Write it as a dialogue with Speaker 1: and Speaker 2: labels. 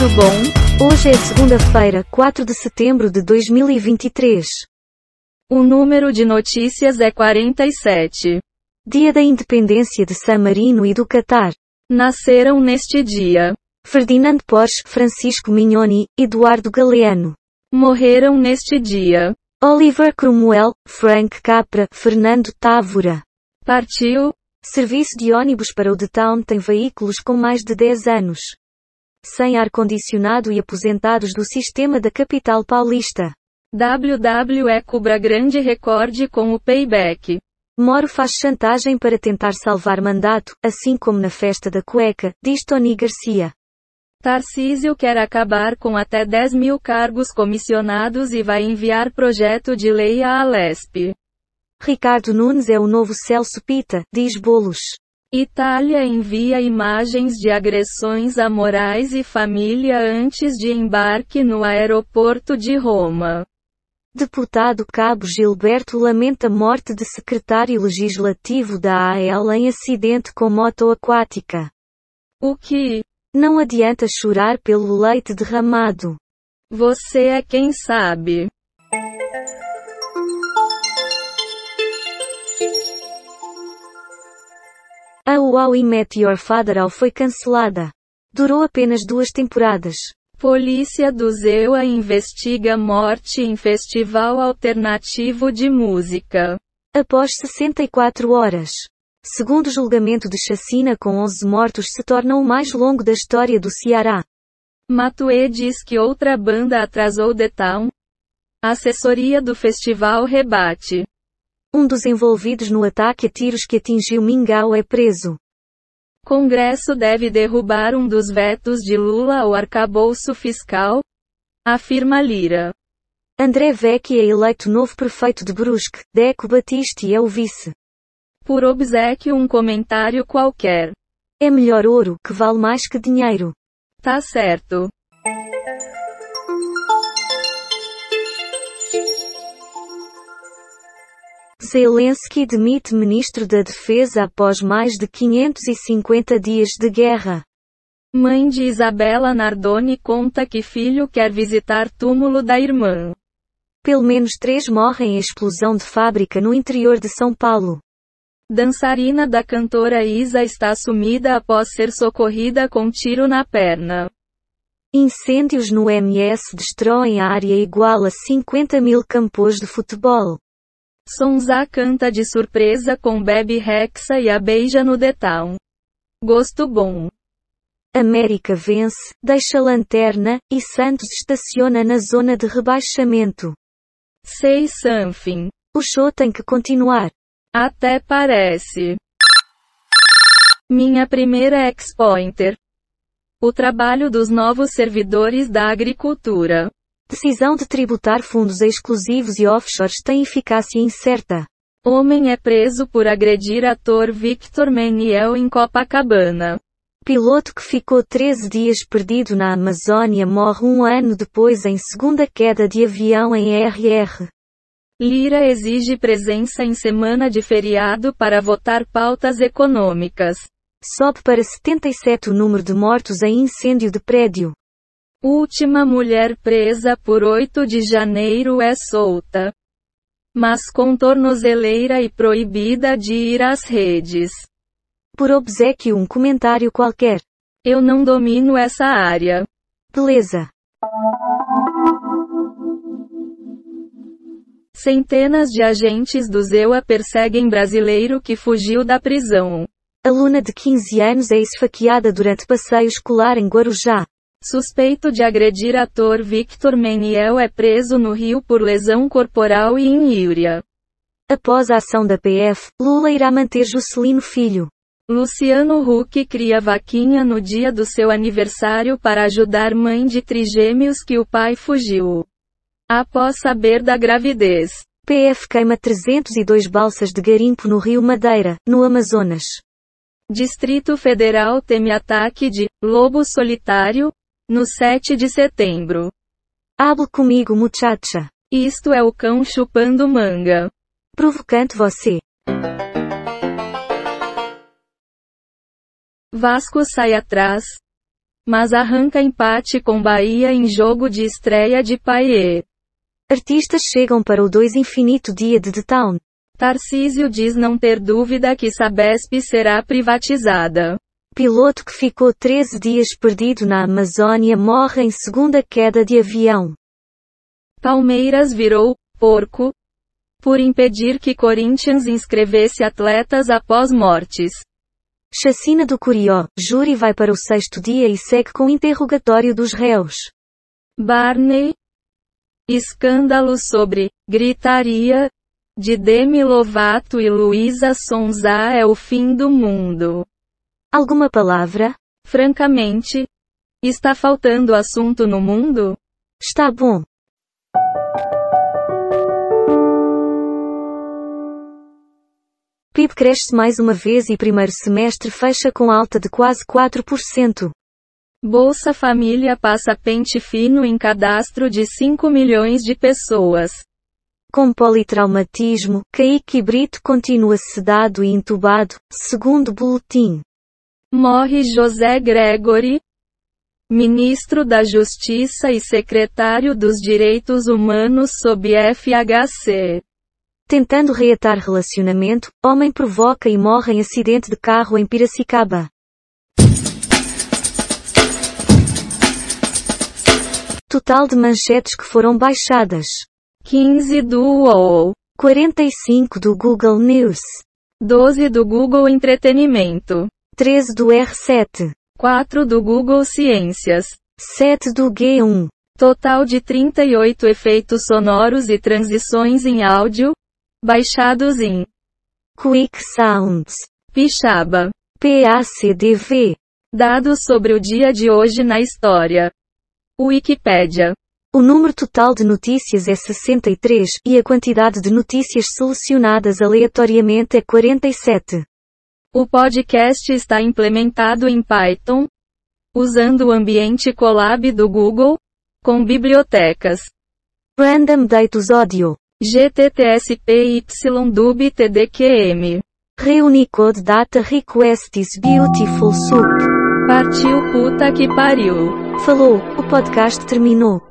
Speaker 1: tudo bom? Hoje é segunda-feira, 4 de setembro de 2023.
Speaker 2: O número de notícias é 47.
Speaker 1: Dia da Independência de San Marino e do Catar.
Speaker 2: Nasceram neste dia.
Speaker 1: Ferdinand Porsche, Francisco Mignoni, Eduardo Galeano.
Speaker 2: Morreram neste dia.
Speaker 1: Oliver Cromwell, Frank Capra, Fernando Távora.
Speaker 2: Partiu.
Speaker 1: Serviço de ônibus para o The Town tem veículos com mais de 10 anos. Sem ar-condicionado e aposentados do sistema da capital paulista.
Speaker 2: WWE cubra grande recorde com o payback.
Speaker 1: Moro faz chantagem para tentar salvar mandato, assim como na festa da cueca, diz Tony Garcia.
Speaker 2: Tarcísio quer acabar com até 10 mil cargos comissionados e vai enviar projeto de lei à Alesp.
Speaker 1: Ricardo Nunes é o novo Celso Pita, diz Bolos.
Speaker 2: Itália envia imagens de agressões a Moraes e família antes de embarque no aeroporto de Roma.
Speaker 1: Deputado Cabo Gilberto lamenta morte de secretário legislativo da AEL em acidente com moto aquática.
Speaker 2: O que?
Speaker 1: Não adianta chorar pelo leite derramado.
Speaker 2: Você é quem sabe.
Speaker 1: A Wow I Met Your Father foi cancelada. Durou apenas duas temporadas.
Speaker 2: Polícia do Zewa investiga morte em festival alternativo de música.
Speaker 1: Após 64 horas. Segundo julgamento de chacina com 11 mortos se torna o mais longo da história do Ceará.
Speaker 2: Matue diz que outra banda atrasou The Town. A assessoria do festival rebate.
Speaker 1: Um dos envolvidos no ataque a tiros que atingiu Mingau é preso.
Speaker 2: Congresso deve derrubar um dos vetos de Lula ao arcabouço fiscal? Afirma Lira.
Speaker 1: André Vecchi é eleito novo prefeito de Brusque, Deco Batiste é o vice.
Speaker 2: Por obsequio um comentário qualquer.
Speaker 1: É melhor ouro, que vale mais que dinheiro.
Speaker 2: Tá certo.
Speaker 1: Zelensky demite ministro da Defesa após mais de 550 dias de guerra.
Speaker 2: Mãe de Isabela Nardoni conta que filho quer visitar túmulo da irmã.
Speaker 1: Pelo menos três morrem em explosão de fábrica no interior de São Paulo.
Speaker 2: Dançarina da cantora Isa está sumida após ser socorrida com tiro na perna.
Speaker 1: Incêndios no MS destroem a área igual a 50 mil campos de futebol.
Speaker 2: Sonza canta de surpresa com Bebe Rexa e a beija no detal. Gosto bom.
Speaker 1: América vence, deixa lanterna, e Santos estaciona na zona de rebaixamento.
Speaker 2: Say something.
Speaker 1: O show tem que continuar.
Speaker 2: Até parece. Minha primeira ex-pointer. O trabalho dos novos servidores da agricultura.
Speaker 1: Decisão de tributar fundos exclusivos e offshores tem eficácia incerta.
Speaker 2: Homem é preso por agredir ator Victor Meniel em Copacabana.
Speaker 1: Piloto que ficou 13 dias perdido na Amazônia morre um ano depois em segunda queda de avião em RR.
Speaker 2: Lira exige presença em semana de feriado para votar pautas econômicas.
Speaker 1: Sobe para 77 o número de mortos em incêndio de prédio.
Speaker 2: Última mulher presa por 8 de janeiro é solta. Mas com tornozeleira e proibida de ir às redes.
Speaker 1: Por obsequio um comentário qualquer.
Speaker 2: Eu não domino essa área.
Speaker 1: Beleza.
Speaker 2: Centenas de agentes do ZEUA perseguem brasileiro que fugiu da prisão.
Speaker 1: Aluna de 15 anos é esfaqueada durante passeio escolar em Guarujá.
Speaker 2: Suspeito de agredir ator Victor Meniel é preso no Rio por lesão corporal e injúria.
Speaker 1: Após a ação da PF, Lula irá manter Juscelino Filho.
Speaker 2: Luciano Huck cria vaquinha no dia do seu aniversário para ajudar mãe de trigêmeos que o pai fugiu. Após saber da gravidez.
Speaker 1: PF queima 302 balsas de garimpo no Rio Madeira, no Amazonas.
Speaker 2: Distrito Federal teme ataque de lobo solitário no 7 de setembro.
Speaker 1: Hable comigo, muchacha.
Speaker 2: Isto é o cão chupando manga.
Speaker 1: Provocante você.
Speaker 2: Vasco sai atrás. mas arranca empate com Bahia em jogo de estreia de Paier.
Speaker 1: Artistas chegam para o 2 infinito dia de The Town.
Speaker 2: Tarcísio diz não ter dúvida que Sabesp será privatizada.
Speaker 1: Piloto que ficou 13 dias perdido na Amazônia morre em segunda queda de avião.
Speaker 2: Palmeiras virou porco por impedir que Corinthians inscrevesse atletas após mortes.
Speaker 1: Chacina do Curió, júri vai para o sexto dia e segue com interrogatório dos réus.
Speaker 2: Barney. Escândalo sobre gritaria de Demi Lovato e Luísa Sonza é o fim do mundo.
Speaker 1: Alguma palavra?
Speaker 2: Francamente, está faltando assunto no mundo?
Speaker 1: Está bom. PIB cresce mais uma vez e primeiro semestre fecha com alta de quase 4%.
Speaker 2: Bolsa Família passa pente fino em cadastro de 5 milhões de pessoas.
Speaker 1: Com politraumatismo, Kaique Brito continua sedado e entubado, segundo boletim.
Speaker 2: Morre José Gregory, ministro da Justiça e secretário dos Direitos Humanos sob FHC.
Speaker 1: Tentando reatar relacionamento, homem provoca e morre em acidente de carro em Piracicaba. Total de manchetes que foram baixadas.
Speaker 2: 15 do UOL,
Speaker 1: 45 do Google News,
Speaker 2: 12 do Google Entretenimento,
Speaker 1: 13 do R7,
Speaker 2: 4 do Google Ciências,
Speaker 1: 7 do G1.
Speaker 2: Total de 38 efeitos sonoros e transições em áudio, baixados em
Speaker 1: Quick Sounds,
Speaker 2: Pixaba.
Speaker 1: PACDV.
Speaker 2: Dados sobre o dia de hoje na história. Wikipédia.
Speaker 1: O número total de notícias é 63 e a quantidade de notícias selecionadas aleatoriamente é 47.
Speaker 2: O podcast está implementado em Python, usando o ambiente Colab do Google, com bibliotecas
Speaker 1: Random Datus Audio.
Speaker 2: GTTSPYDUB TDQM.
Speaker 1: Reunicode Data Request is Beautiful Soup.
Speaker 2: Partiu puta que pariu.
Speaker 1: Falou, o podcast terminou.